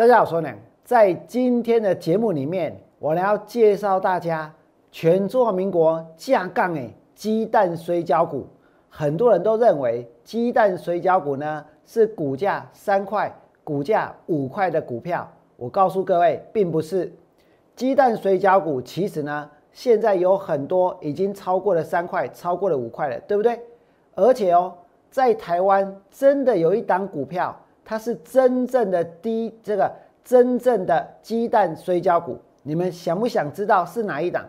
大家好，我呢，在今天的节目里面，我呢要介绍大家全中华民国架杠诶鸡蛋水饺股。很多人都认为鸡蛋水饺股呢是股价三块、股价五块的股票。我告诉各位，并不是。鸡蛋水饺股其实呢，现在有很多已经超过了三块，超过了五块了，对不对？而且哦，在台湾真的有一档股票。它是真正的低这个真正的鸡蛋水饺股，你们想不想知道是哪一档？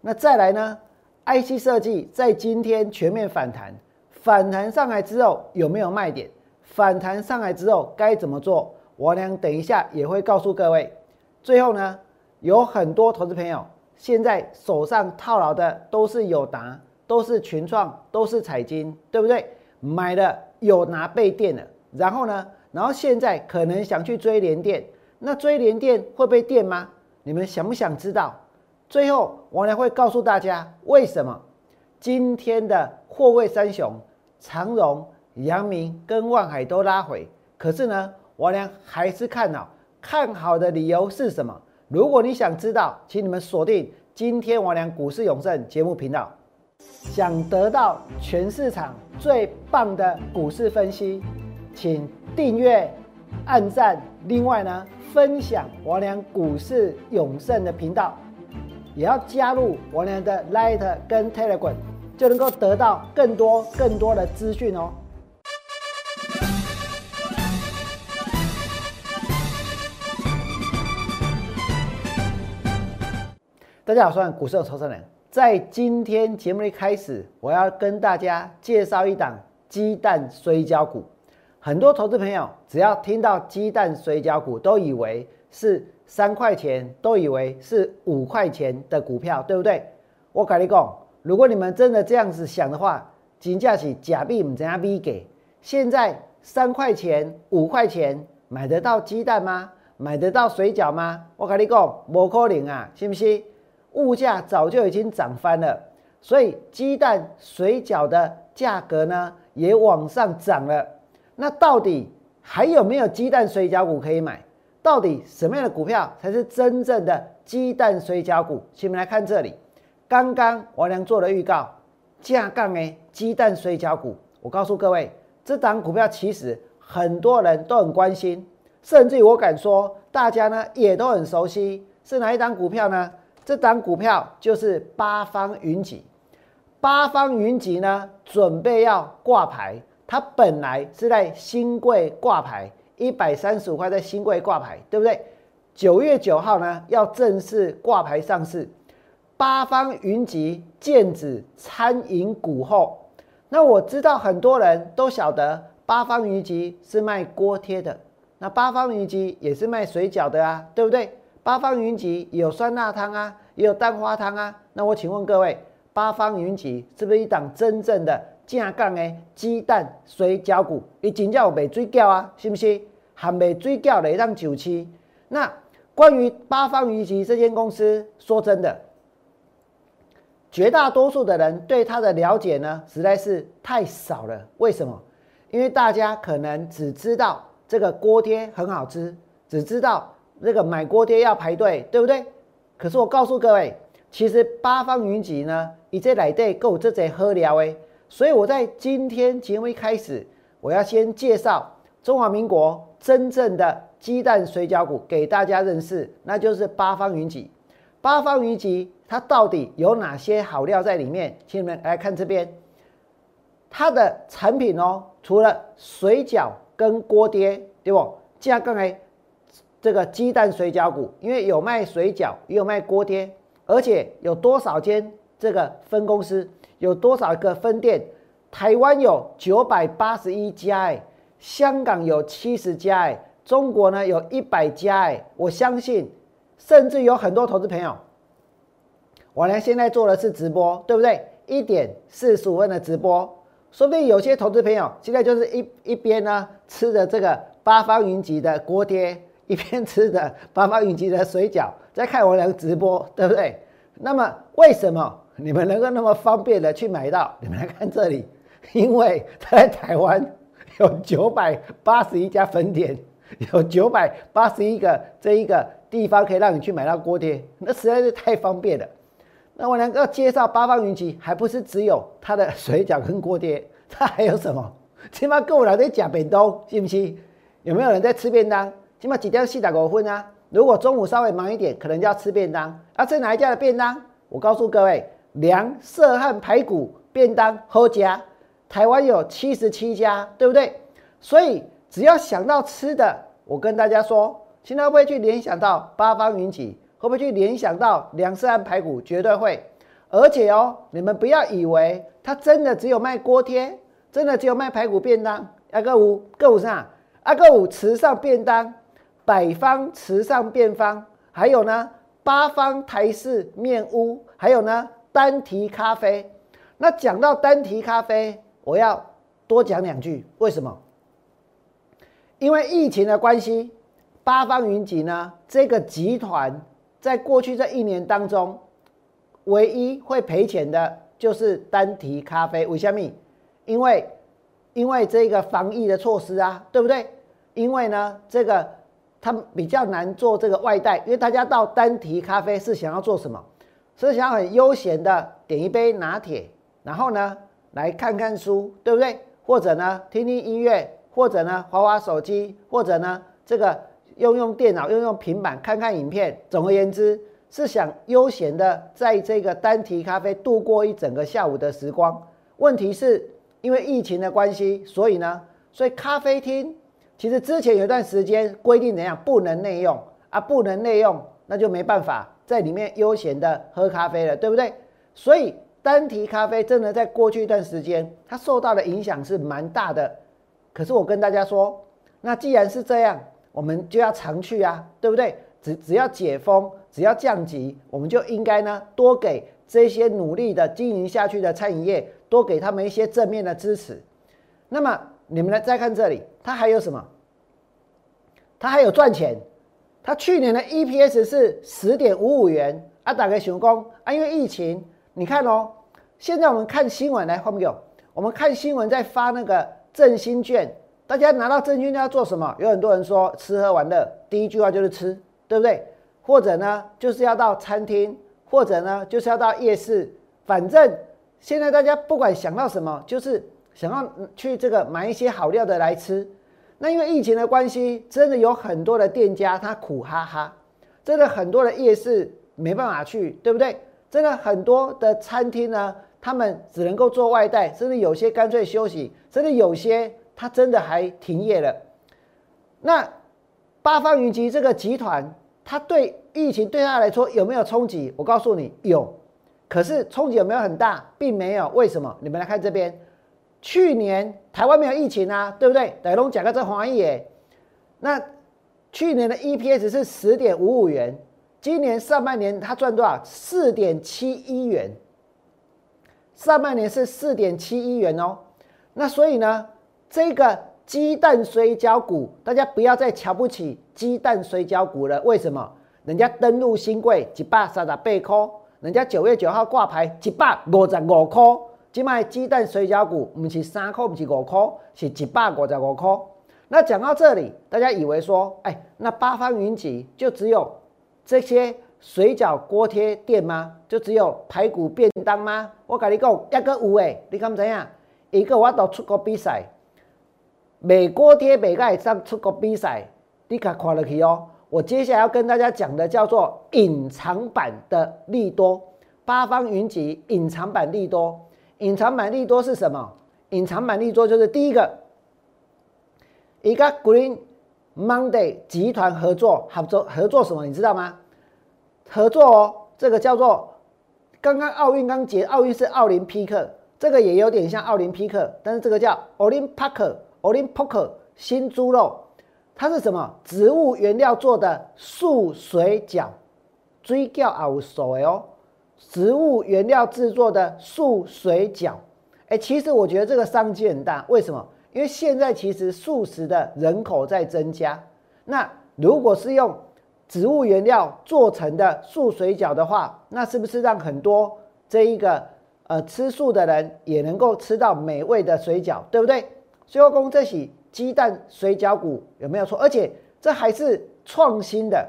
那再来呢？IC 设计在今天全面反弹，反弹上来之后有没有卖点？反弹上来之后该怎么做？我俩等一下也会告诉各位。最后呢，有很多投资朋友现在手上套牢的都是友达，都是群创，都是彩金，对不对？买了有拿被电了，然后呢？然后现在可能想去追连电，那追连电会被电吗？你们想不想知道？最后我呢会告诉大家为什么今天的货柜三雄长荣、阳明跟万海都拉回，可是呢，我呢还是看好，看好的理由是什么？如果你想知道，请你们锁定今天我俩股市永胜节目频道，想得到全市场最棒的股市分析。请订阅、按赞，另外呢，分享王良股市永胜的频道，也要加入王良的 Light 跟 Telegram，就能够得到更多更多的资讯哦。大家好，我是股市的投资人。在今天节目一开始，我要跟大家介绍一档鸡蛋摔跤股。很多投资朋友只要听到鸡蛋水饺股，都以为是三块钱，都以为是五块钱的股票，对不对？我跟你讲，如果你们真的这样子想的话，金价是假币，唔怎样币给？现在三块钱、五块钱买得到鸡蛋吗？买得到水饺吗？我跟你讲，不可能啊，信不信？物价早就已经涨翻了，所以鸡蛋水饺的价格呢，也往上涨了。那到底还有没有鸡蛋水饺股可以买？到底什么样的股票才是真正的鸡蛋水饺股？请们来看这里，刚刚王良做了预告，架杠诶，鸡蛋水饺股。我告诉各位，这档股票其实很多人都很关心，甚至于我敢说，大家呢也都很熟悉，是哪一档股票呢？这档股票就是八方云集。八方云集呢，准备要挂牌。它本来是在新贵挂牌，一百三十五块在新贵挂牌，对不对？九月九号呢要正式挂牌上市。八方云集剑指餐饮股后，那我知道很多人都晓得八方云集是卖锅贴的，那八方云集也是卖水饺的啊，对不对？八方云集有酸辣汤啊，也有蛋花汤啊。那我请问各位，八方云集是不是一档真正的？正港的鸡蛋水饺股，伊真正有卖水饺啊，是不是？含卖水饺的让九七。那关于八方云集这间公司，说真的，绝大多数的人对它的了解呢，实在是太少了。为什么？因为大家可能只知道这个锅贴很好吃，只知道那个买锅贴要排队，对不对？可是我告诉各位，其实八方云集呢，伊这内底够这些好料诶。所以我在今天节目一开始，我要先介绍中华民国真正的鸡蛋水饺股给大家认识，那就是八方云集。八方云集它到底有哪些好料在里面？请你们来看这边，它的产品哦，除了水饺跟锅贴，对不？加刚才这个鸡蛋水饺股，因为有卖水饺，也有卖锅贴，而且有多少间这个分公司？有多少个分店？台湾有九百八十一家，哎，香港有七十家，哎，中国呢有一百家，哎，我相信，甚至有很多投资朋友，我呢现在做的是直播，对不对？一点四十五分的直播，说不定有些投资朋友现在就是一一边呢吃着这个八方云集的锅贴，一边吃着八方云集的水饺，在看我俩直播，对不对？那么为什么？你们能够那么方便的去买到？你们来看这里，因为在台湾有九百八十一家分店，有九百八十一个这一个地方可以让你去买到锅贴，那实在是太方便了。那我能够介绍八方云集，还不是只有它的水饺跟锅贴，它还有什么？起码够人在讲便当，信不信？有没有人在吃便当？起码几点四打五分啊？如果中午稍微忙一点，可能就要吃便当。啊，吃哪一家的便当？我告诉各位，梁色汉排骨便当好家，台湾有七十七家，对不对？所以只要想到吃的，我跟大家说，现在会不会去联想到八方云集？会不会去联想到梁色汉排骨？绝对会。而且哦，你们不要以为它真的只有卖锅贴，真的只有卖排骨便当。阿哥五，哥五上，阿哥五慈善便当，百方慈善便方，还有呢八方台式面屋，还有呢单提咖啡。那讲到单提咖啡，我要多讲两句，为什么？因为疫情的关系，八方云集呢这个集团在过去这一年当中，唯一会赔钱的就是单提咖啡。为什么？因为因为这个防疫的措施啊，对不对？因为呢，这个他们比较难做这个外带，因为大家到单提咖啡是想要做什么？是想很悠闲的点一杯拿铁，然后呢来看看书，对不对？或者呢听听音乐。或者呢，滑滑手机，或者呢，这个用用电脑，用用平板看看影片。总而言之，是想悠闲的在这个单提咖啡度过一整个下午的时光。问题是因为疫情的关系，所以呢，所以咖啡厅其实之前有段时间规定怎样不能内用啊，不能内用，那就没办法在里面悠闲的喝咖啡了，对不对？所以单提咖啡真的在过去一段时间，它受到的影响是蛮大的。可是我跟大家说，那既然是这样，我们就要常去啊，对不对？只只要解封，只要降级，我们就应该呢多给这些努力的经营下去的餐饮业，多给他们一些正面的支持。那么你们来再看这里，它还有什么？它还有赚钱。它去年的 EPS 是十点五五元啊，打个熊工啊，因为疫情，你看哦，现在我们看新闻来，后面有我们看新闻在发那个。振兴券，大家拿到振兴券要做什么？有很多人说吃喝玩乐，第一句话就是吃，对不对？或者呢，就是要到餐厅，或者呢，就是要到夜市。反正现在大家不管想到什么，就是想要去这个买一些好料的来吃。那因为疫情的关系，真的有很多的店家他苦哈哈，真的很多的夜市没办法去，对不对？真的很多的餐厅呢。他们只能够做外带，甚至有些干脆休息，甚至有些他真的还停业了。那八方云集这个集团，它对疫情对他来说有没有冲击？我告诉你有，可是冲击有没有很大，并没有。为什么？你们来看这边，去年台湾没有疫情啊，对不对？等龙讲个这黄页，那去年的 EPS 是十点五五元，今年上半年他赚多少？四点七一元。上半年是四点七一元哦，那所以呢，这个鸡蛋水饺股，大家不要再瞧不起鸡蛋水饺股了。为什么？人家登陆新贵一百三十八块，人家九月九号挂牌一百五十五块。今卖鸡蛋水饺股毋是三块，毋是五块，是一百五十五块。那讲到这里，大家以为说，哎，那八方云集就只有这些？水饺锅贴店吗？就只有排骨便当吗？我跟你讲，一个有诶，你敢知影？一个我都出国比赛，卖锅贴卖个上出国比赛，你看看落去哦。我接下来要跟大家讲的叫做隐藏版的利多，八方云集隐藏版利多。隐藏版利多是什么？隐藏版利多就是第一个，一个 Green Monday 集团合作合作合作什么？你知道吗？合作哦，这个叫做刚刚奥运刚结，奥运是奥林匹克，这个也有点像奥林匹克，但是这个叫 Olympic，Olympic 新猪肉，它是什么？植物原料做的素水饺，追叫熬水哦，植物原料制作的素水饺，哎，其实我觉得这个商机很大，为什么？因为现在其实素食的人口在增加，那如果是用植物原料做成的素水饺的话，那是不是让很多这一个呃吃素的人也能够吃到美味的水饺，对不对？所以公这起鸡蛋水饺股有没有错？而且这还是创新的，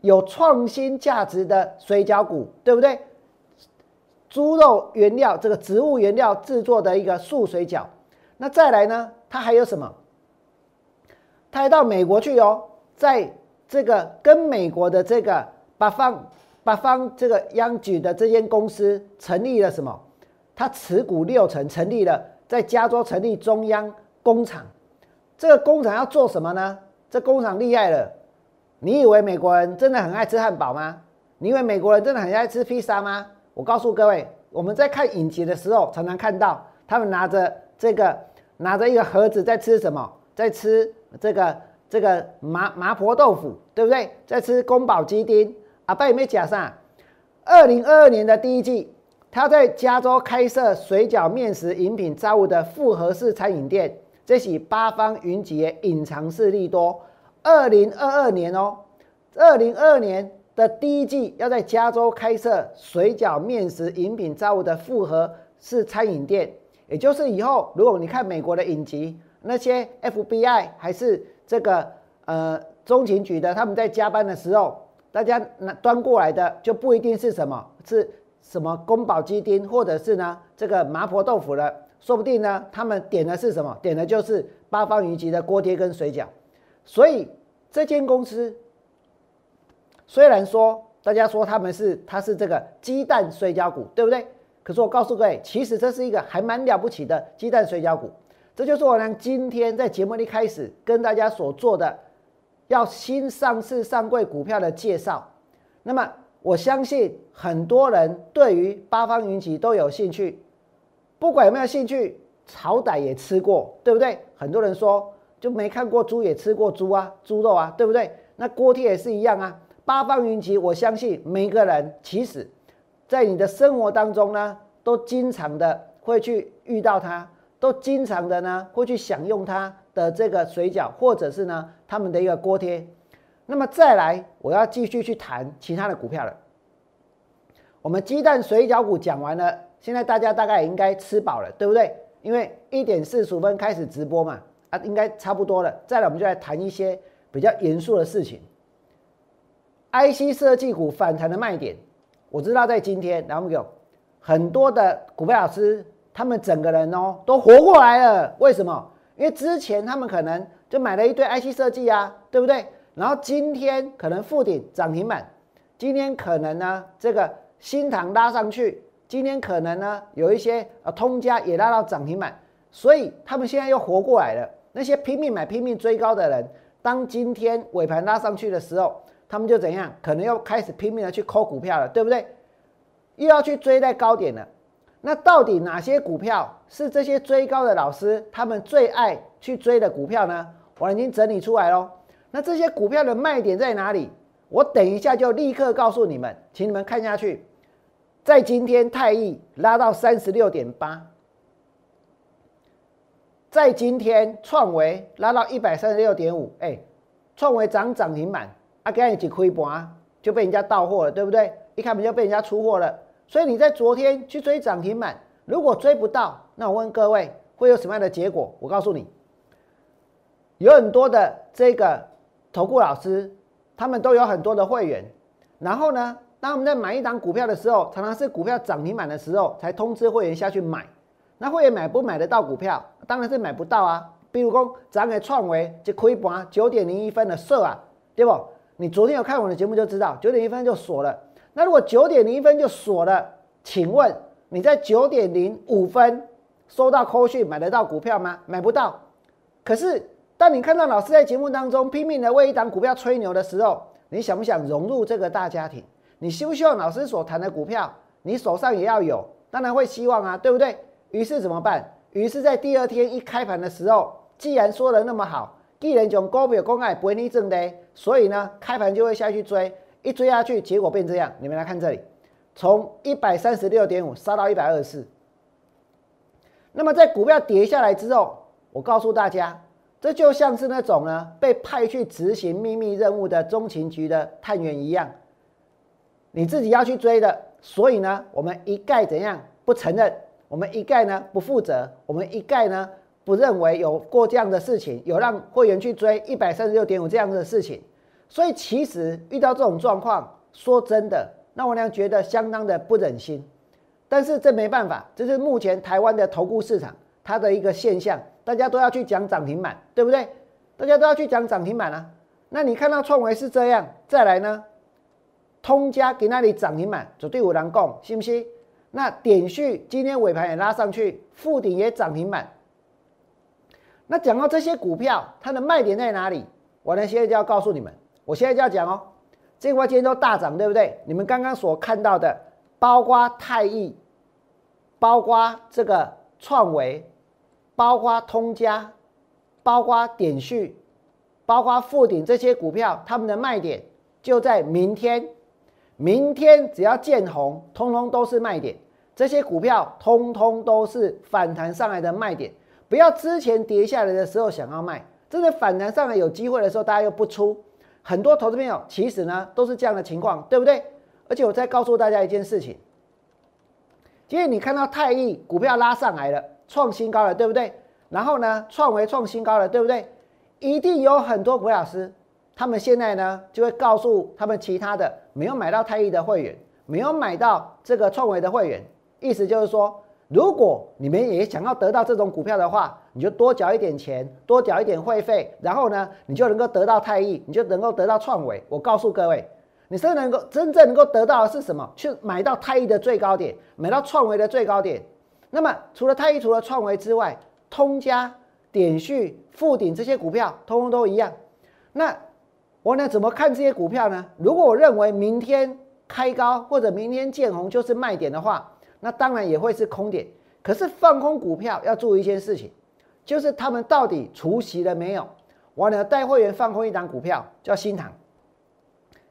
有创新价值的水饺股，对不对？猪肉原料，这个植物原料制作的一个素水饺。那再来呢？它还有什么？它还到美国去哦，在这个跟美国的这个八方八方这个央举的这间公司成立了什么？它持股六成，成立了在加州成立中央工厂。这个工厂要做什么呢？这工厂厉害了。你以为美国人真的很爱吃汉堡吗？你以为美国人真的很爱吃披萨吗？我告诉各位，我们在看影集的时候，常常看到他们拿着这个拿着一个盒子在吃什么？在吃这个这个麻麻婆豆腐，对不对？在吃宫保鸡丁。阿爸有没有讲上？二零二二年的第一季，他在加州开设水饺、面食、饮品、招物的复合式餐饮店，这是八方云集隐藏式利多。二零二二年哦，二零二二年。的第一季要在加州开设水饺、面食、饮品、造物的复合式餐饮店，也就是以后如果你看美国的影集，那些 FBI 还是这个呃中情局的，他们在加班的时候，大家拿端过来的就不一定是什么，是什么宫保鸡丁，或者是呢这个麻婆豆腐了，说不定呢他们点的是什么？点的就是八方云集的锅贴跟水饺，所以这间公司。虽然说大家说他们是它是这个鸡蛋水饺股，对不对？可是我告诉各位，其实这是一个还蛮了不起的鸡蛋水饺股。这就是我呢今天在节目一开始跟大家所做的要新上市上柜股票的介绍。那么我相信很多人对于八方云集都有兴趣，不管有没有兴趣，好歹也吃过，对不对？很多人说就没看过猪也吃过猪啊，猪肉啊，对不对？那锅贴也是一样啊。八方云集，我相信每个人其实，在你的生活当中呢，都经常的会去遇到它，都经常的呢会去享用它的这个水饺，或者是呢他们的一个锅贴。那么再来，我要继续去谈其他的股票了。我们鸡蛋水饺股讲完了，现在大家大概也应该吃饱了，对不对？因为一点四十五分开始直播嘛，啊，应该差不多了。再来，我们就来谈一些比较严肃的事情。IC 设计股反弹的卖点，我知道在今天，然后有很多的股票老师，他们整个人哦都活过来了。为什么？因为之前他们可能就买了一堆 IC 设计啊，对不对？然后今天可能附顶涨停板，今天可能呢这个新塘拉上去，今天可能呢有一些呃通家也拉到涨停板，所以他们现在又活过来了。那些拼命买、拼命追高的人，当今天尾盘拉上去的时候。他们就怎样？可能要开始拼命的去抠股票了，对不对？又要去追在高点了。那到底哪些股票是这些追高的老师他们最爱去追的股票呢？我已经整理出来喽。那这些股票的卖点在哪里？我等一下就立刻告诉你们，请你们看下去。在今天泰益拉到三十六点八，在今天创维拉到一百三十六点五，哎，创维涨涨停板。啊，刚一起亏盘就被人家到货了，对不对？一开门就被人家出货了，所以你在昨天去追涨停板，如果追不到，那我问各位会有什么样的结果？我告诉你，有很多的这个投顾老师，他们都有很多的会员，然后呢，当我们在买一档股票的时候，常常是股票涨停板的时候才通知会员下去买，那会员买不买得到股票？当然是买不到啊。比如说，咱给创维就亏盘九点零一分的设啊，对不？你昨天有看我的节目就知道，九点一分就锁了。那如果九点零一分就锁了，请问你在九点零五分收到扣讯买得到股票吗？买不到。可是当你看到老师在节目当中拼命的为一档股票吹牛的时候，你想不想融入这个大家庭？你希不希望老师所谈的股票你手上也要有？当然会希望啊，对不对？于是怎么办？于是，在第二天一开盘的时候，既然说的那么好。既然从高表公开不会逆正的，所以呢，开盘就会下去追，一追下去，结果变这样。你们来看这里，从一百三十六点五杀到一百二十四。那么在股票跌下来之后，我告诉大家，这就像是那种呢被派去执行秘密任务的中情局的探员一样，你自己要去追的。所以呢，我们一概怎样不承认？我们一概呢不负责？我们一概呢？不认为有过这样的事情，有让会员去追一百三十六点五这样的事情。所以其实遇到这种状况，说真的，那我俩觉得相当的不忍心。但是这没办法，这是目前台湾的投顾市场它的一个现象，大家都要去讲涨停板，对不对？大家都要去讲涨停板啊。那你看到创维是这样，再来呢？通家给那里涨停板，绝对有人讲，信不信？那点序今天尾盘也拉上去，附顶也涨停板。那讲到这些股票，它的卖点在哪里？我呢现在就要告诉你们，我现在就要讲哦。这块今天都大涨，对不对？你们刚刚所看到的，包括泰益，包括这个创维，包括通家，包括点序。包括富鼎这些股票，他们的卖点就在明天。明天只要见红，通通都是卖点。这些股票通通都是反弹上来的卖点。不要之前跌下来的时候想要卖，真的反弹上来有机会的时候，大家又不出。很多投资朋友其实呢都是这样的情况，对不对？而且我再告诉大家一件事情，今天你看到泰益股票拉上来了，创新高了，对不对？然后呢，创维创新高了，对不对？一定有很多股老师，他们现在呢就会告诉他们其他的没有买到泰益的会员，没有买到这个创维的会员，意思就是说，如果你们也想要得到这种股票的话，你就多缴一点钱，多缴一点会费，然后呢，你就能够得到泰益，你就能够得到创维。我告诉各位，你是能够真正能够得到的是什么？去买到泰益的最高点，买到创维的最高点。那么除了泰益，除了创维之外，通家。点序、富鼎这些股票，通通都一样。那我呢？怎么看这些股票呢？如果我认为明天开高或者明天见红就是卖点的话，那当然也会是空点。可是放空股票要注意一件事情，就是他们到底除息了没有？我呢带会员放空一档股票叫新塘，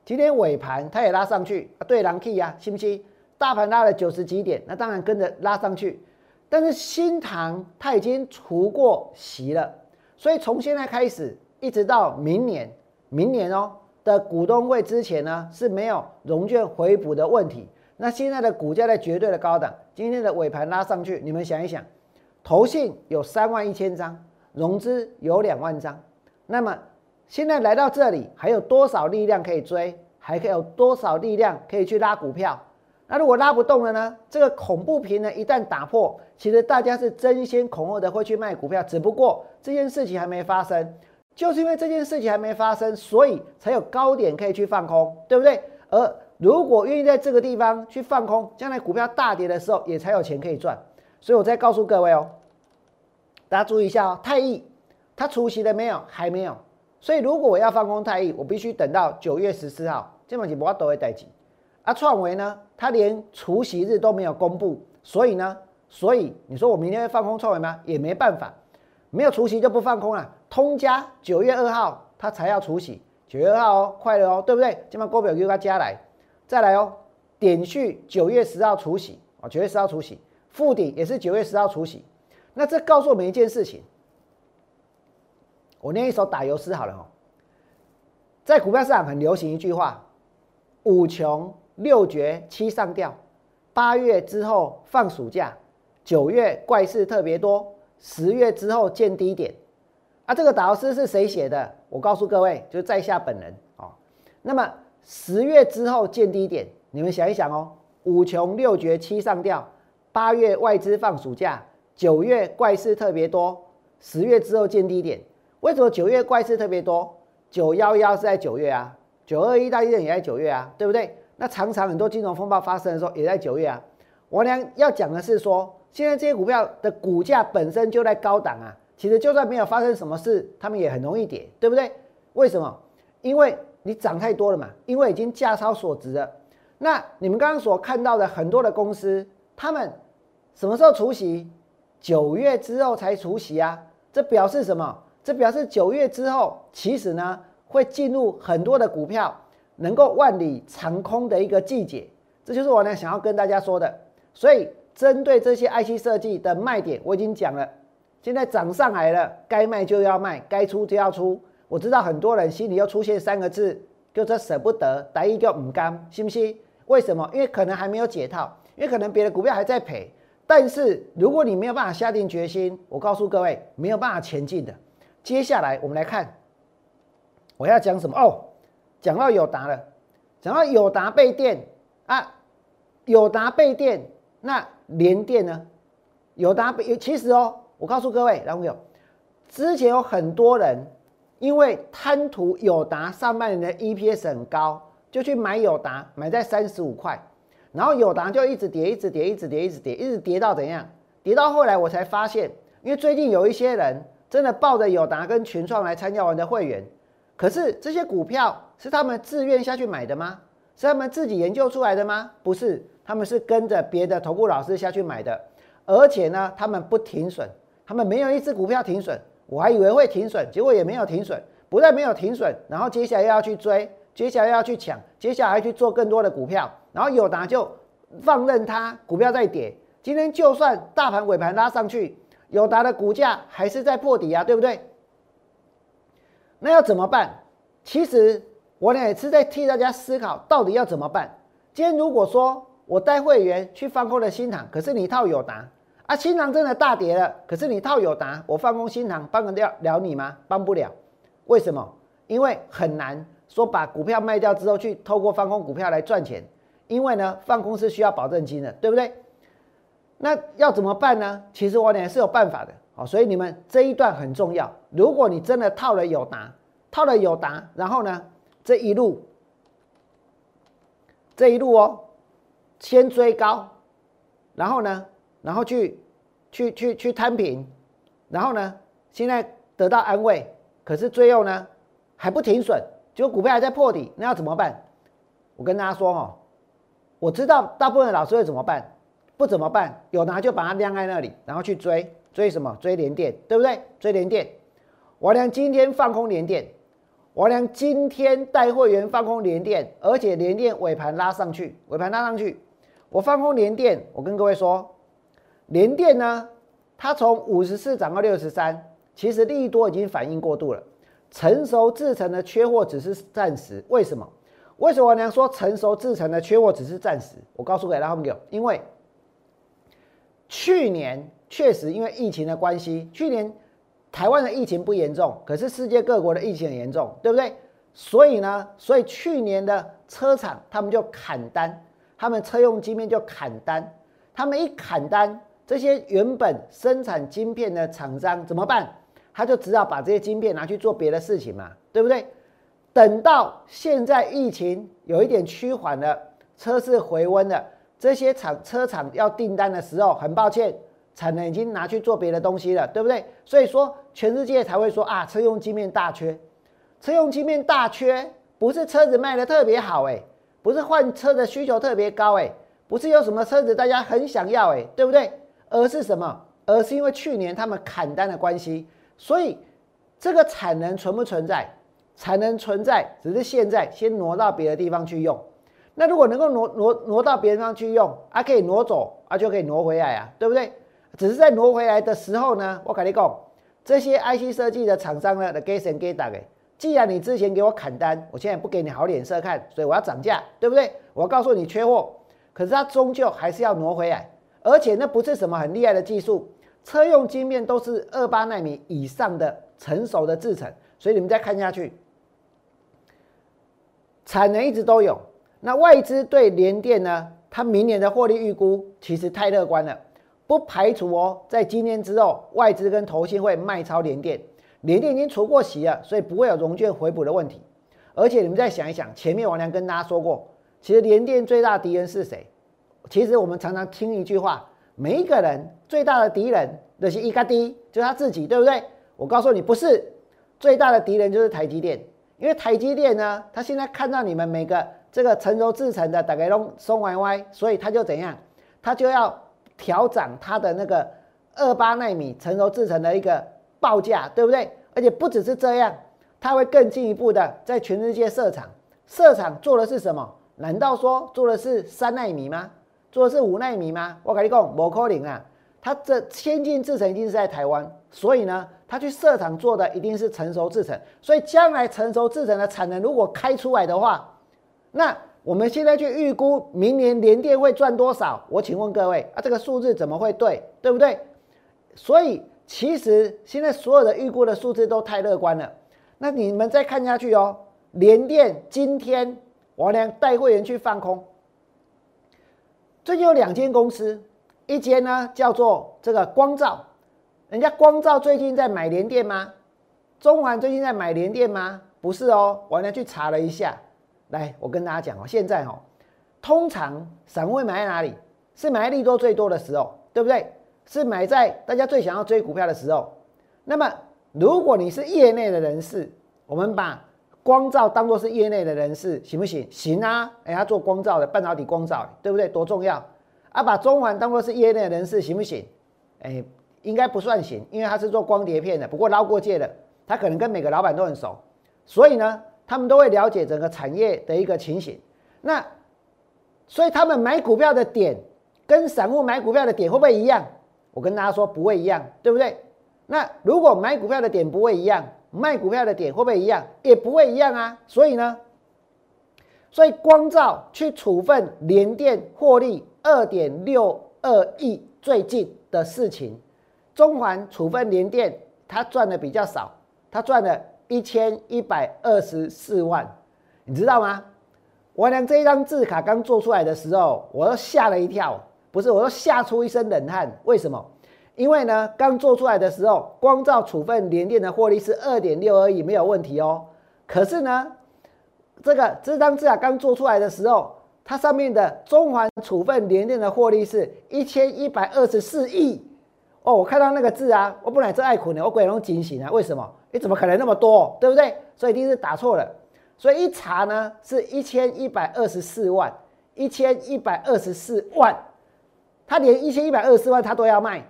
今天尾盘它也拉上去啊，对，狼 K 呀，信不信？大盘拉了九十几点，那当然跟着拉上去。但是新塘它已经除过息了，所以从现在开始一直到明年，明年哦的股东会之前呢是没有融券回补的问题。那现在的股价在绝对的高档，今天的尾盘拉上去，你们想一想，投信有三万一千张，融资有两万张，那么现在来到这里还有多少力量可以追？还可以有多少力量可以去拉股票？那如果拉不动了呢？这个恐怖平呢一旦打破，其实大家是争先恐后的会去卖股票。只不过这件事情还没发生，就是因为这件事情还没发生，所以才有高点可以去放空，对不对？而如果愿意在这个地方去放空，将来股票大跌的时候也才有钱可以赚。所以我再告诉各位哦，大家注意一下哦，泰益它除息了没有？还没有。所以如果我要放空泰益，我必须等到九月十四号，这本是不要都会待机。啊，创维呢？它连除夕日都没有公布，所以呢，所以你说我明天会放空创维吗？也没办法，没有除夕就不放空了。通家九月二号它才要除夕，九月二号哦，快了哦，对不对？先把股表给它加来，再来哦。点序九月十号除夕啊，九月十号除夕，复顶也是九月十号除夕。那这告诉我们一件事情，我念一首打油诗好了哦。在股票市场很流行一句话：五穷。六绝七上吊，八月之后放暑假，九月怪事特别多，十月之后见低点。啊，这个导师是谁写的？我告诉各位，就是在下本人哦。那么十月之后见低点，你们想一想哦。五穷六绝七上吊，八月外资放暑假，九月怪事特别多，十月之后见低点。为什么九月怪事特别多？九幺幺是在九月啊，九二一大地震也在九月啊，对不对？那常常很多金融风暴发生的时候，也在九月啊。我俩要讲的是说，现在这些股票的股价本身就在高档啊。其实就算没有发生什么事，他们也很容易跌，对不对？为什么？因为你涨太多了嘛，因为已经价超所值了。那你们刚刚所看到的很多的公司，他们什么时候除息？九月之后才除息啊。这表示什么？这表示九月之后，其实呢会进入很多的股票。能够万里长空的一个季节，这就是我呢想要跟大家说的。所以针对这些 IC 设计的卖点，我已经讲了。现在涨上来了，该卖就要卖，该出就要出。我知道很多人心里又出现三个字，就是舍不得，打一个唔甘，信不信？为什么？因为可能还没有解套，因为可能别的股票还在赔，但是如果你没有办法下定决心，我告诉各位，没有办法前进的。接下来我们来看，我要讲什么哦？讲到友达了，讲到友达被电啊，友达被电，那联电呢？友达被其实哦，我告诉各位，老朋友，之前有很多人因为贪图友达上半年的 EPS 很高，就去买友达，买在三十五块，然后友达就一直跌，一直跌，一直跌，一直跌，一直跌到怎样？跌到后来我才发现，因为最近有一些人真的抱着友达跟群创来参加我的会员，可是这些股票是他们自愿下去买的吗？是他们自己研究出来的吗？不是，他们是跟着别的投顾老师下去买的。而且呢，他们不停损，他们没有一只股票停损，我还以为会停损，结果也没有停损，不但没有停损，然后接下来又要去追，接下来又要去抢，接下来去做更多的股票，然后友达就放任它股票在跌，今天就算大盘尾盘拉上去，友达的股价还是在破底啊，对不对？那要怎么办？其实我呢也是在替大家思考，到底要怎么办？今天如果说我带会员去放空了新塘，可是你套友达。啊，新塘真的大跌了，可是你套友达，我放空新塘，帮得了了你吗？帮不了，为什么？因为很难说把股票卖掉之后去透过放空股票来赚钱，因为呢，放空是需要保证金的，对不对？那要怎么办呢？其实我呢是有办法的，好，所以你们这一段很重要。如果你真的套了友达，套了友达，然后呢，这一路，这一路哦，先追高，然后呢？然后去，去去去摊平，然后呢，现在得到安慰，可是最后呢还不停损，结果股票还在破底，那要怎么办？我跟大家说哦，我知道大部分老师会怎么办，不怎么办，有拿就把它晾在那里，然后去追追什么？追连电，对不对？追连电，我俩今天放空连电，我俩今天带会员放空连电，而且连电尾盘拉上去，尾盘拉上去，我放空连电，我跟各位说。联电呢，它从五十四涨到六十三，其实利多已经反应过度了。成熟制成的缺货只是暂时，为什么？为什么呢？说成熟制成的缺货只是暂时？我告诉给大家，因为去年确实因为疫情的关系，去年台湾的疫情不严重，可是世界各国的疫情很严重，对不对？所以呢，所以去年的车厂他们就砍单，他们车用晶片就砍单，他们一砍单。这些原本生产晶片的厂商怎么办？他就只好把这些晶片拿去做别的事情嘛，对不对？等到现在疫情有一点趋缓了，车市回温了，这些厂车厂要订单的时候，很抱歉，产能已经拿去做别的东西了，对不对？所以说全世界才会说啊，车用晶片大缺，车用晶片大缺，不是车子卖的特别好哎，不是换车的需求特别高哎，不是有什么车子大家很想要哎，对不对？而是什么？而是因为去年他们砍单的关系，所以这个产能存不存在？产能存在，只是现在先挪到别的地方去用。那如果能够挪挪挪到别的地方去用，啊，可以挪走，啊，就可以挪回来啊，对不对？只是在挪回来的时候呢，我跟你讲，这些 IC 设计的厂商呢，的 get and get 打给，既然你之前给我砍单，我现在不给你好脸色看，所以我要涨价，对不对？我要告诉你缺货，可是它终究还是要挪回来。而且那不是什么很厉害的技术，车用晶片都是二八纳米以上的成熟的制程，所以你们再看下去，产能一直都有。那外资对联电呢？它明年的获利预估其实太乐观了，不排除哦，在今年之后外资跟投信会卖超联电，联电已经除过息了，所以不会有融券回补的问题。而且你们再想一想，前面王良跟大家说过，其实联电最大敌人是谁？其实我们常常听一句话：每一个人最大的敌人就是一个低，就是他自己，对不对？我告诉你，不是最大的敌人就是台积电，因为台积电呢，他现在看到你们每个这个成熟制成的大概都松歪歪，所以他就怎样？他就要调整他的那个二八纳米成熟制成的一个报价，对不对？而且不只是这样，他会更进一步的在全世界设厂，设厂做的是什么？难道说做的是三纳米吗？做的是五纳米吗？我跟你讲，不可能啊！它这先进制程一定是在台湾，所以呢，它去设厂做的一定是成熟制程。所以将来成熟制程的产能如果开出来的话，那我们现在去预估明年联电会赚多少？我请问各位啊，这个数字怎么会对？对不对？所以其实现在所有的预估的数字都太乐观了。那你们再看下去哦，联电今天我俩带会员去放空。最近有两间公司，一间呢叫做这个光照，人家光照最近在买联电吗？中环最近在买联电吗？不是哦，我呢去查了一下。来，我跟大家讲哦，现在哦，通常散户会买在哪里？是买在利多最多的时候，对不对？是买在大家最想要追股票的时候。那么，如果你是业内的人士，我们把光照当做是业内的人士，行不行？行啊，哎，他做光照的半导体光照，对不对？多重要啊！把中环当做是业内的人士，行不行？哎，应该不算行，因为他是做光碟片的，不过捞过界的，他可能跟每个老板都很熟，所以呢。他们都会了解整个产业的一个情形，那所以他们买股票的点跟散户买股票的点会不会一样？我跟大家说不会一样，对不对？那如果买股票的点不会一样，卖股票的点会不会一样？也不会一样啊。所以呢，所以光照去处分联电获利二点六二亿最近的事情，中环处分联电，他赚的比较少，他赚了。一千一百二十四万，你知道吗？我俩这一张字卡刚做出来的时候，我都吓了一跳，不是，我都吓出一身冷汗。为什么？因为呢，刚做出来的时候，光照处分联电的获利是二点六而已，没有问题哦。可是呢，这个这张字啊刚做出来的时候，它上面的中环处分联电的获利是一千一百二十四亿。哦，我看到那个字啊，我本来这爱苦呢，我鬼龙惊醒啊，为什么？你怎么可能那么多，对不对？所以一定是打错了。所以一查呢，是一千一百二十四万，一千一百二十四万，他连一千一百二十四万他都要卖，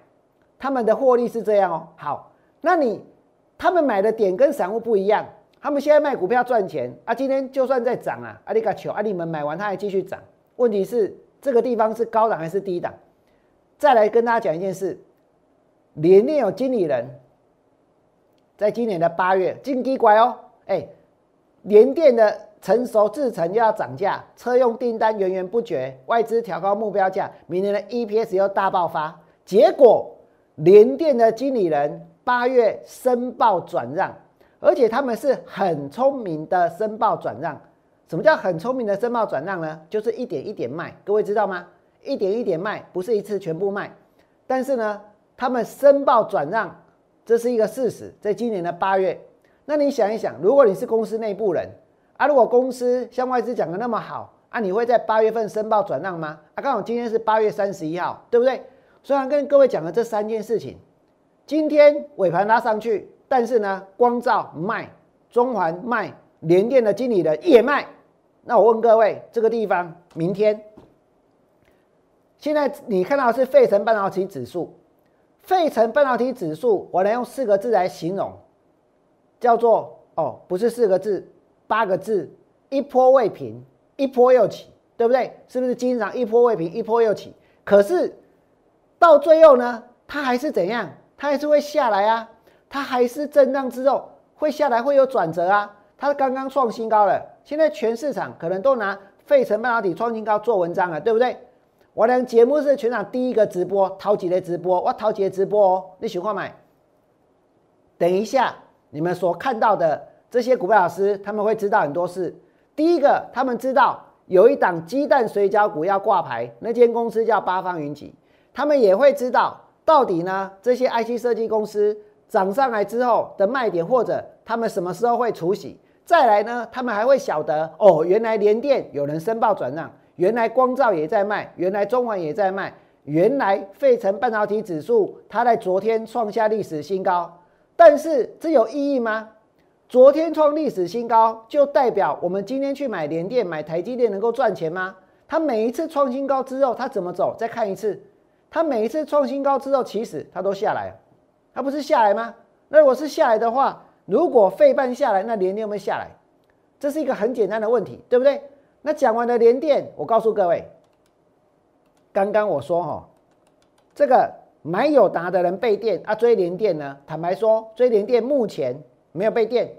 他们的获利是这样哦。好，那你他们买的点跟散户不一样，他们现在卖股票赚钱啊，今天就算在涨啊，阿里嘎球，啊你们买完它还继续涨，问题是这个地方是高档还是低档？再来跟大家讲一件事，联电有经理人。在今年的八月，金鸡乖哦，哎，联电的成熟制程又要涨价，车用订单源源不绝，外资调高目标价，明年的 EPS 又大爆发。结果联电的经理人八月申报转让，而且他们是很聪明的申报转让。什么叫很聪明的申报转让呢？就是一点一点卖，各位知道吗？一点一点卖，不是一次全部卖。但是呢，他们申报转让。这是一个事实，在今年的八月，那你想一想，如果你是公司内部人啊，如果公司像外资讲的那么好啊，你会在八月份申报转让吗？啊，刚好今天是八月三十一号，对不对？虽然跟各位讲了这三件事情，今天尾盘拉上去，但是呢，光照卖，中环卖，联电的经理人也卖，那我问各位，这个地方明天，现在你看到是费城半导体指数。费城半导体指数，我能用四个字来形容，叫做哦，不是四个字，八个字，一波未平，一波又起，对不对？是不是经常一波未平，一波又起？可是到最后呢，它还是怎样？它还是会下来啊，它还是震荡之后会下来，会有转折啊。它刚刚创新高了，现在全市场可能都拿费城半导体创新高做文章了，对不对？我的节目是全场第一个直播，淘几的直播，我淘几的直播哦，你喜欢买？等一下，你们所看到的这些股票老师，他们会知道很多事。第一个，他们知道有一档鸡蛋水饺股要挂牌，那间公司叫八方云集。他们也会知道，到底呢这些 IC 设计公司涨上来之后的卖点，或者他们什么时候会除息。再来呢，他们还会晓得哦，原来联电有人申报转让。原来光照也在卖，原来中环也在卖，原来费城半导体指数它在昨天创下历史新高，但是这有意义吗？昨天创历史新高就代表我们今天去买联电、买台积电能够赚钱吗？它每一次创新高之后，它怎么走？再看一次，它每一次创新高之后，其实它都下来，它不是下来吗？那如果是下来的话，如果费半下来，那连电有没有下来？这是一个很简单的问题，对不对？那讲完了连电，我告诉各位，刚刚我说哈，这个买友达的人被电啊，追连电呢？坦白说，追连电目前没有被电，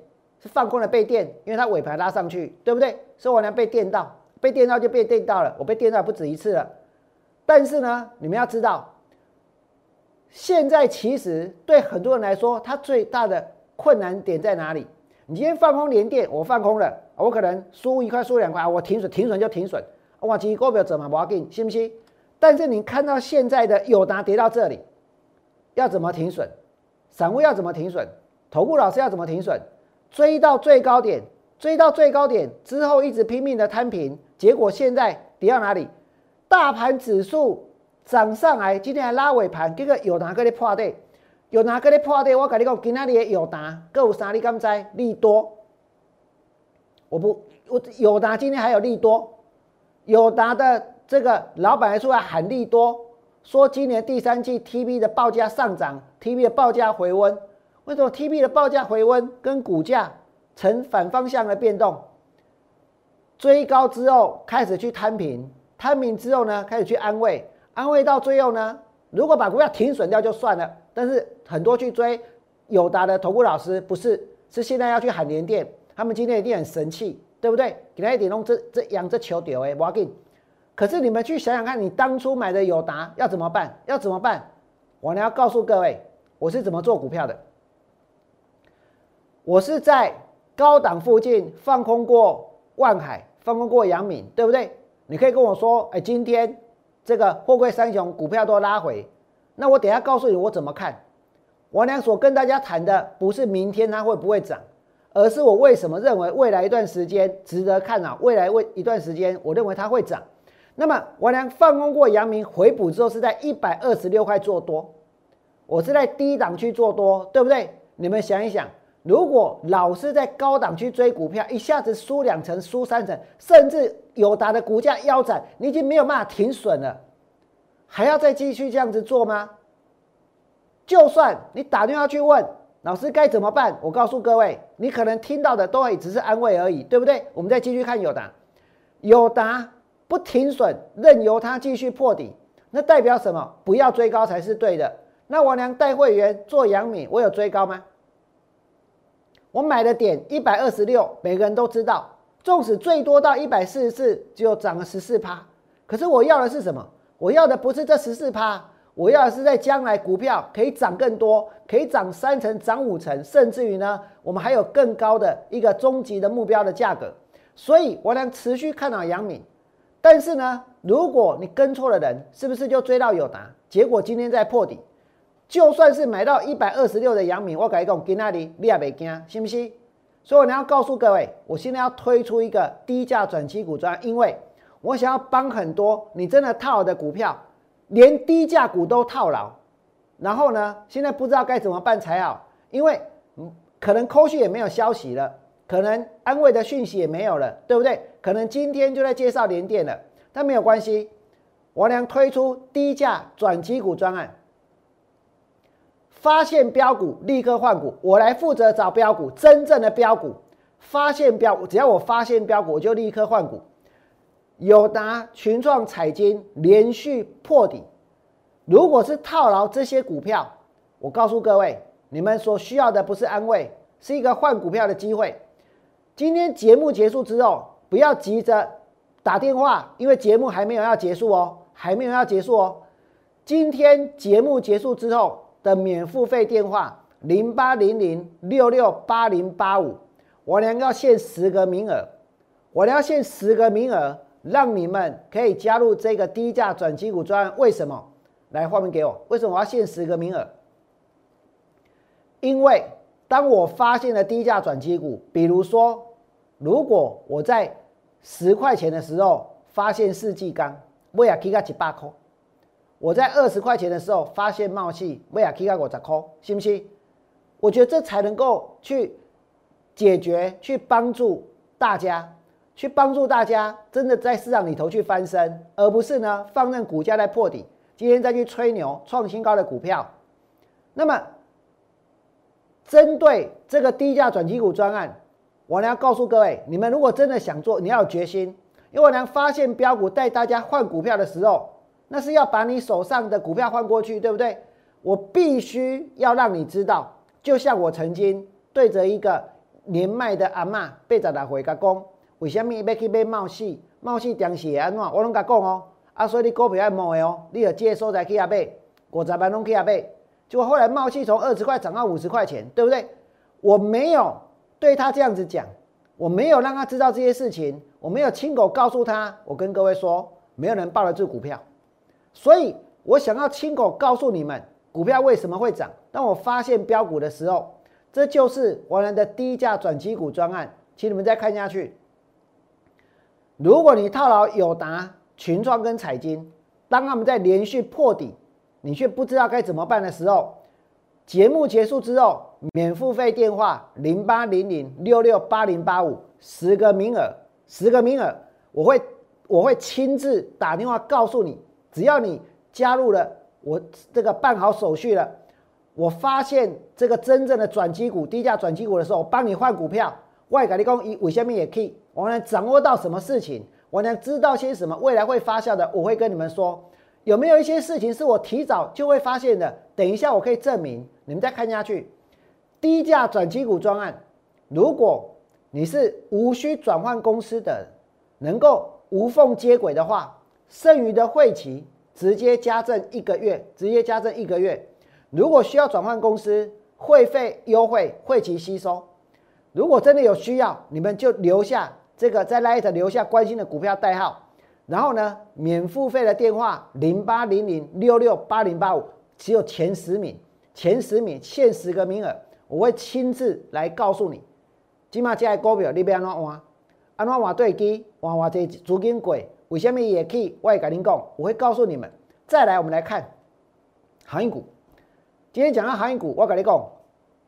是放空了被电，因为它尾盘拉上去，对不对？所以我呢被电到，被电到就被电到了，我被电到不止一次了。但是呢，你们要知道，现在其实对很多人来说，它最大的困难点在哪里？你今天放空连电，我放空了，我可能输一块输两块，我停损停损就停损，我其实股票怎么不要紧，信不信？但是你看到现在的友达跌到这里，要怎么停损？散户要怎么停损？投顾老师要怎么停损？追到最高点，追到最高点之后一直拼命的摊平，结果现在跌到哪里？大盘指数涨上来，今天还拉尾盘，这个有哪个的破底？有哪个的破底？我跟你讲，今天的有达，各有啥？你敢知？利多？我不，我有达今天还有利多，有达的这个老板还出来喊利多，说今年第三季 TB 的报价上涨，TB 的报价回温。为什么 TB 的报价回温跟股价呈反方向的变动？追高之后开始去摊平。摊平之后呢，开始去安慰，安慰到最后呢，如果把股票停损掉就算了。但是很多去追友达的投顾老师，不是，是现在要去喊联电，他们今天一定很生气，对不对？给他一点弄这这养这球屌哎，我给。可是你们去想想看，你当初买的友达要怎么办？要怎么办？我呢要告诉各位，我是怎么做股票的。我是在高档附近放空过万海，放空过阳明，对不对？你可以跟我说，哎，今天这个货柜三雄股票都拉回，那我等下告诉你我怎么看。王良所跟大家谈的不是明天它会不会涨，而是我为什么认为未来一段时间值得看啊？未来未一段时间，我认为它会涨。那么王良放空过阳明回补之后，是在一百二十六块做多，我是在低档去做多，对不对？你们想一想。如果老是在高档去追股票，一下子输两成、输三成，甚至友达的股价腰斩，你已经没有办法停损了，还要再继续这样子做吗？就算你打电话去问老师该怎么办，我告诉各位，你可能听到的都会只是安慰而已，对不对？我们再继续看友达，友达不停损，任由它继续破底，那代表什么？不要追高才是对的。那王良带会员做阳米，我有追高吗？我买的点一百二十六，每个人都知道，纵使最多到一百四十四，就涨了十四趴。可是我要的是什么？我要的不是这十四趴，我要的是在将来股票可以涨更多，可以涨三成、涨五成，甚至于呢，我们还有更高的一个终极的目标的价格。所以我能持续看好杨敏。但是呢，如果你跟错了人，是不是就追到友达？结果今天在破底。就算是买到一百二十六的阳明，我跟你讲，今那里你也别惊，信不信？所以我要告诉各位，我现在要推出一个低价转期股专，因为我想要帮很多你真的套的股票，连低价股都套牢，然后呢，现在不知道该怎么办才好，因为可能扣续也没有消息了，可能安慰的讯息也没有了，对不对？可能今天就在介绍连电了，但没有关系，我俩推出低价转期股专案。发现标股立刻换股，我来负责找标股，真正的标股。发现标，只要我发现标股，我就立刻换股。友达、群创、彩金连续破底，如果是套牢这些股票，我告诉各位，你们所需要的不是安慰，是一个换股票的机会。今天节目结束之后，不要急着打电话，因为节目还没有要结束哦，还没有要结束哦。今天节目结束之后。的免付费电话零八零零六六八零八五，我俩要限十个名额，我俩要限十个名额，让你们可以加入这个低价转基股专案。为什么？来画面给我。为什么我要限十个名额？因为当我发现了低价转基股，比如说，如果我在十块钱的时候发现世纪钢，我也可以一百块。我在二十块钱的时候发现冒气，威亚 K 卡我在扣，信不信？我觉得这才能够去解决，去帮助大家，去帮助大家真的在市场里头去翻身，而不是呢放任股价在破底，今天再去吹牛创新高的股票。那么，针对这个低价转基股专案，我呢要告诉各位，你们如果真的想做，你要有决心，因为我能发现标股带大家换股票的时候。那是要把你手上的股票换过去，对不对？我必须要让你知道，就像我曾经对着一个年迈的阿妈被找来回个工，为什么要去买冒细？冒细当时会安怎？我拢甲讲哦，啊，所以你股票要摸的哦，你要接所在去遐买，五十万拢去遐买。结果后来冒细从二十块涨到五十块钱，对不对？我没有对他这样子讲，我没有让他知道这些事情，我没有亲口告诉他。我跟各位说，没有人抱得住股票，所以我想要亲口告诉你们，股票为什么会涨。当我发现标股的时候。这就是我们的低价转机股专案，请你们再看下去。如果你套牢友达、群创跟彩金，当他们在连续破底，你却不知道该怎么办的时候，节目结束之后，免付费电话零八零零六六八零八五，十个名额，十个名额，我会我会亲自打电话告诉你，只要你加入了我这个办好手续了。我发现这个真正的转机股、低价转机股的时候，我帮你换股票。外改立功以尾下面也可以，我能掌握到什么事情，我能知道些什么，未来会发酵的，我会跟你们说。有没有一些事情是我提早就会发现的？等一下我可以证明。你们再看下去，低价转机股专案，如果你是无需转换公司的，能够无缝接轨的话，剩余的会期直接加赠一个月，直接加赠一个月。如果需要转换公司，会费优惠，会期吸收。如果真的有需要，你们就留下这个在 Light 留下关心的股票代号，然后呢，免付费的电话零八零零六六八零八五，只有前十名，前十名限十个名额，我会亲自来告诉你。今嘛这个股票你要安怎换？安怎换对机？换换这资金贵？为什么？也可以？我也跟您讲，我会告诉你们。再来，我们来看航运股。今天讲到航运股，我跟你讲，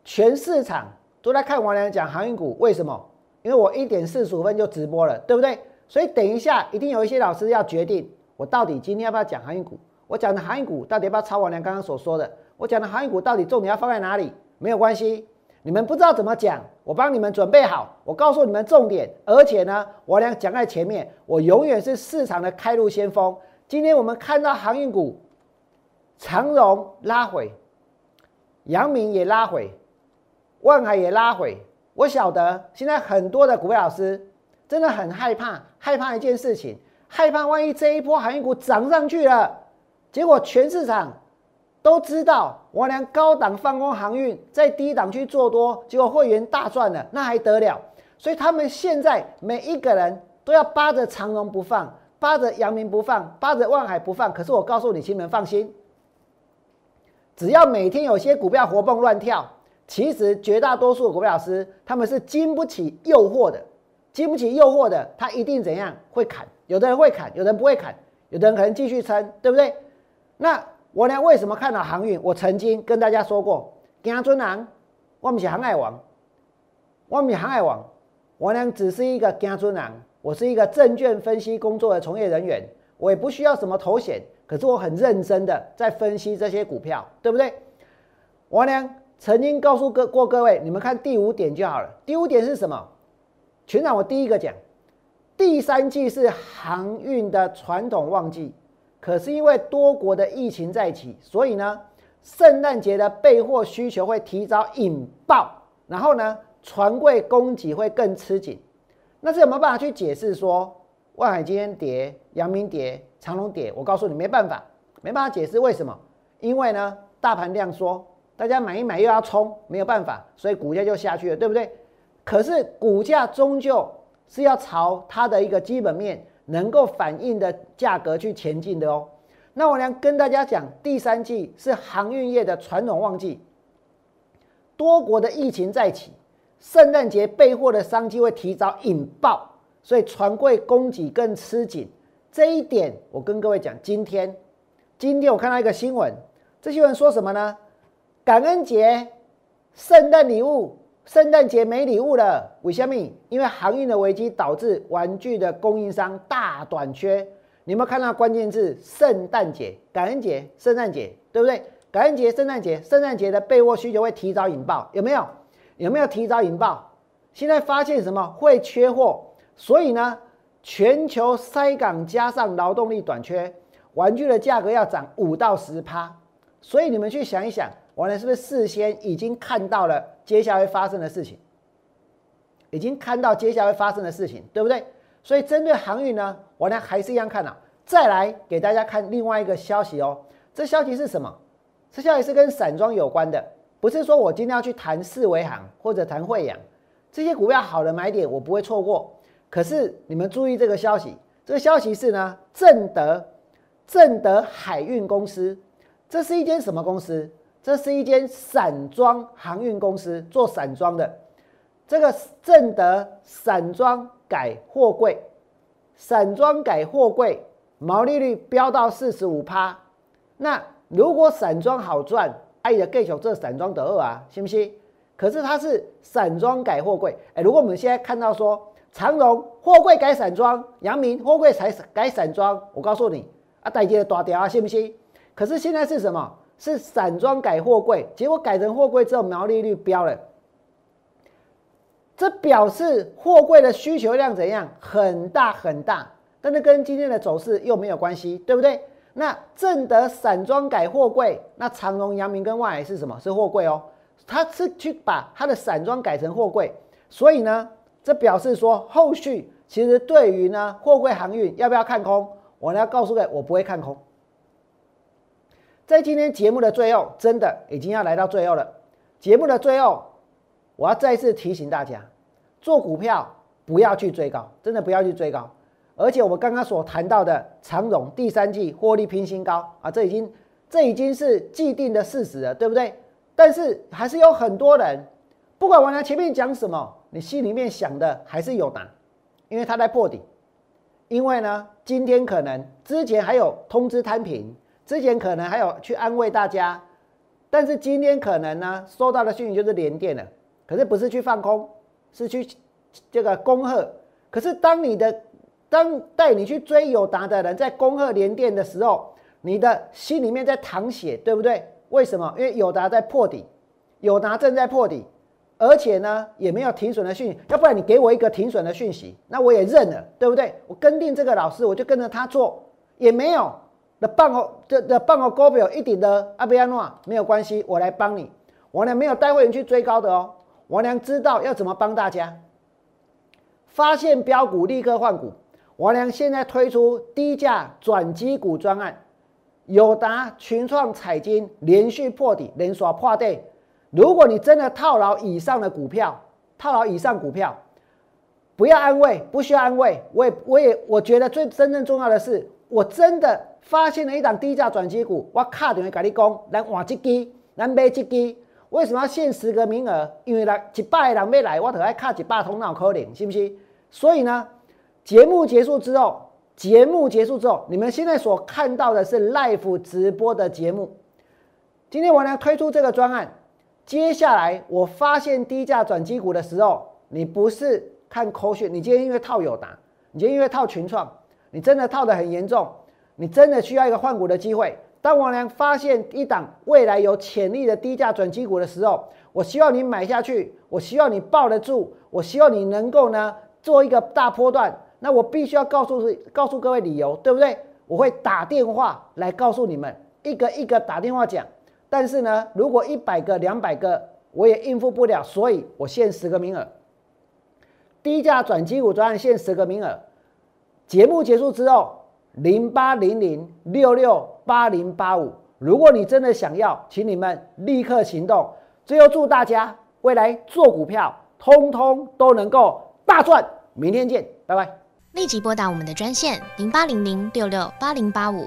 全市场都在看王良讲航运股，为什么？因为我一点四十五分就直播了，对不对？所以等一下一定有一些老师要决定，我到底今天要不要讲航运股？我讲的航运股到底要不要抄王良刚刚所说的？我讲的航运股到底重点要放在哪里？没有关系，你们不知道怎么讲，我帮你们准备好，我告诉你们重点，而且呢，我俩讲在前面，我永远是市场的开路先锋。今天我们看到航运股长荣拉回。阳明也拉回，万海也拉回。我晓得现在很多的股票老师真的很害怕，害怕一件事情，害怕万一这一波航运股涨上去了，结果全市场都知道我俩高档放空航运，在低档去做多，结果会员大赚了，那还得了？所以他们现在每一个人都要扒着长荣不放，扒着阳明不放，扒着万海不放。可是我告诉你，亲们放心。只要每天有些股票活蹦乱跳，其实绝大多数的股票老师他们是经不起诱惑的，经不起诱惑的，他一定怎样会砍？有的人会砍，有的人不会砍，有的人可能继续撑，对不对？那我呢？为什么看到航运？我曾经跟大家说过，金尊郎，我们是航海王，我们是航海王，我呢只是一个金尊郎，我是一个证券分析工作的从业人员，我也不需要什么头衔。可是我很认真的在分析这些股票，对不对？我呢曾经告诉各过各位，你们看第五点就好了。第五点是什么？全场我第一个讲，第三季是航运的传统旺季，可是因为多国的疫情在起，所以呢，圣诞节的备货需求会提早引爆，然后呢，船柜供给会更吃紧。那这有没有办法去解释说，万海今天跌，阳明跌？长龙跌，我告诉你没办法，没办法解释为什么？因为呢，大盘量缩，大家买一买又要冲，没有办法，所以股价就下去了，对不对？可是股价终究是要朝它的一个基本面能够反映的价格去前进的哦。那我呢跟大家讲，第三季是航运业的传统旺季，多国的疫情再起，圣诞节备货的商机会提早引爆，所以船柜供给更吃紧。这一点，我跟各位讲，今天，今天我看到一个新闻，这新闻说什么呢？感恩节、圣诞礼物，圣诞节没礼物了，为什么？因为航运的危机导致玩具的供应商大短缺。你有没有看到关键字？圣诞节、感恩节、圣诞节，对不对？感恩节、圣诞节，圣诞节的备货需求会提早引爆，有没有？有没有提早引爆？现在发现什么？会缺货，所以呢？全球塞港加上劳动力短缺，玩具的价格要涨五到十趴。所以你们去想一想，我呢是不是事先已经看到了接下来发生的事情？已经看到接下来会发生的事情，对不对？所以针对航运呢，我呢还是一样看好。再来给大家看另外一个消息哦，这消息是什么？这消息是跟散装有关的，不是说我今天要去谈四维行或者谈惠阳这些股票好的买点，我不会错过。可是你们注意这个消息，这个消息是呢，正德正德海运公司，这是一间什么公司？这是一间散装航运公司，做散装的。这个正德散装改货柜，散装改货柜毛利率飙到四十五趴。那如果散装好赚，哎呀，继续这散装得二啊，信不信？可是它是散装改货柜，哎，如果我们现在看到说长荣货柜改散装，阳明货柜才改散装，我告诉你啊，大跌的大掉啊，信不信？可是现在是什么？是散装改货柜，结果改成货柜之后毛利率飙了，这表示货柜的需求量怎样？很大很大，但是跟今天的走势又没有关系，对不对？那正德散装改货柜，那长荣、阳明跟万海是什么？是货柜哦，它是去把它的散装改成货柜，所以呢，这表示说后续其实对于呢货柜航运要不要看空？我呢要告诉各位，我不会看空。在今天节目的最后，真的已经要来到最后了。节目的最后，我要再次提醒大家，做股票不要去追高，真的不要去追高。而且我们刚刚所谈到的长荣第三季获利拼新高啊，这已经这已经是既定的事实了，对不对？但是还是有很多人，不管王良前面讲什么，你心里面想的还是有答，因为他在破底。因为呢，今天可能之前还有通知摊平。之前可能还有去安慰大家，但是今天可能呢收到的讯息就是连电了，可是不是去放空，是去这个恭贺。可是当你的当带你去追友达的人在恭贺连电的时候，你的心里面在淌血，对不对？为什么？因为友达在破底，友达正在破底，而且呢也没有停损的讯息，要不然你给我一个停损的讯息，那我也认了，对不对？我跟定这个老师，我就跟着他做，也没有。的半个的的半个高表一点的阿贝亚诺没有关系，我来帮你。王良没有带会员去追高的哦，王良知道要怎么帮大家。发现标股立刻换股，王良现在推出低价转机股专案，友达、群创、彩金连续破底，连刷破底。如果你真的套牢以上的股票，套牢以上股票，不要安慰，不需要安慰。我也我也我觉得最真正重要的是，我真的。发现了一档低价转机股，我卡电话跟你讲，来换一支，咱买一支。为什么要限十个名额？因为来一百个人要来，我得爱卡一百通脑可能，是不是？所以呢，节目结束之后，节目结束之后，你们现在所看到的是 live 直播的节目。今天我呢推出这个专案，接下来我发现低价转机股的时候，你不是看口讯，你今天因为套友达，你今天因为套群创，你真的套的很严重。你真的需要一个换股的机会。当王良发现一档未来有潜力的低价转机股的时候，我希望你买下去，我希望你抱得住，我希望你能够呢做一个大波段。那我必须要告诉告诉各位理由，对不对？我会打电话来告诉你们，一个一个打电话讲。但是呢，如果一百个、两百个，我也应付不了，所以我限十个名额。低价转机股专案限十个名额。节目结束之后。零八零零六六八零八五，如果你真的想要，请你们立刻行动。最后祝大家未来做股票，通通都能够大赚。明天见，拜拜。立即拨打我们的专线零八零零六六八零八五